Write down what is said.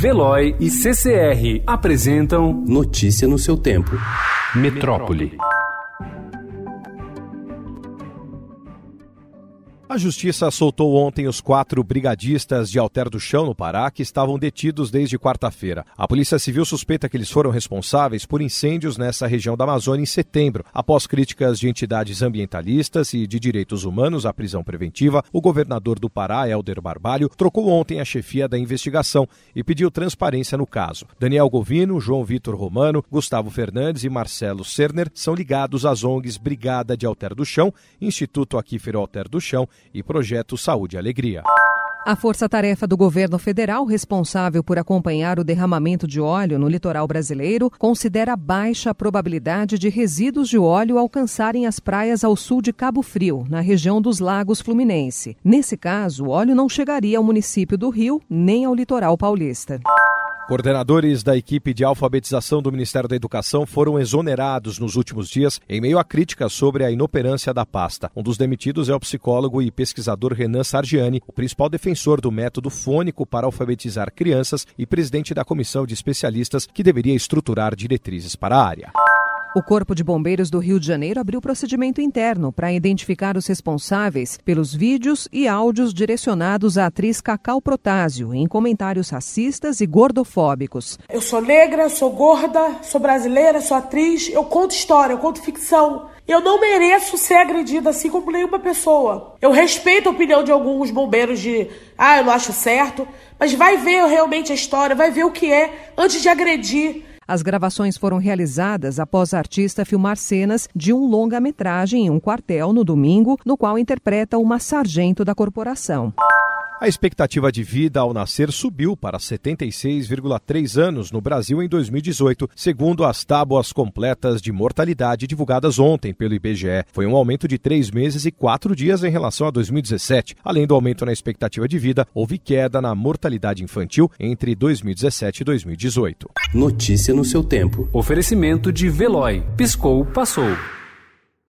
Veloy e CCR apresentam Notícia no seu tempo. Metrópole. A Justiça soltou ontem os quatro brigadistas de Alter do Chão, no Pará, que estavam detidos desde quarta-feira. A Polícia Civil suspeita que eles foram responsáveis por incêndios nessa região da Amazônia em setembro. Após críticas de entidades ambientalistas e de direitos humanos à prisão preventiva, o governador do Pará, Helder Barbalho, trocou ontem a chefia da investigação e pediu transparência no caso. Daniel Govino, João Vitor Romano, Gustavo Fernandes e Marcelo Cerner são ligados às ONGs Brigada de Alter do Chão, Instituto Aquífero Alter do Chão e Projeto Saúde e Alegria. A força-tarefa do governo federal responsável por acompanhar o derramamento de óleo no litoral brasileiro considera baixa a probabilidade de resíduos de óleo alcançarem as praias ao sul de Cabo Frio, na região dos Lagos Fluminense. Nesse caso, o óleo não chegaria ao município do Rio nem ao litoral paulista. Coordenadores da equipe de alfabetização do Ministério da Educação foram exonerados nos últimos dias em meio a críticas sobre a inoperância da pasta. Um dos demitidos é o psicólogo e pesquisador Renan Sargiani, o principal defensor do método fônico para alfabetizar crianças e presidente da comissão de especialistas que deveria estruturar diretrizes para a área. O Corpo de Bombeiros do Rio de Janeiro abriu procedimento interno para identificar os responsáveis pelos vídeos e áudios direcionados à atriz Cacau Protásio em comentários racistas e gordofóbicos. Eu sou negra, sou gorda, sou brasileira, sou atriz, eu conto história, eu conto ficção. Eu não mereço ser agredida assim como nenhuma pessoa. Eu respeito a opinião de alguns bombeiros de, ah, eu não acho certo, mas vai ver realmente a história, vai ver o que é antes de agredir. As gravações foram realizadas após a artista filmar cenas de um longa-metragem em um quartel no domingo, no qual interpreta uma sargento da corporação. A expectativa de vida ao nascer subiu para 76,3 anos no Brasil em 2018, segundo as tábuas completas de mortalidade divulgadas ontem pelo IBGE. Foi um aumento de três meses e quatro dias em relação a 2017. Além do aumento na expectativa de vida, houve queda na mortalidade infantil entre 2017 e 2018. Notícia no seu tempo. Oferecimento de Veloy. Piscou, passou.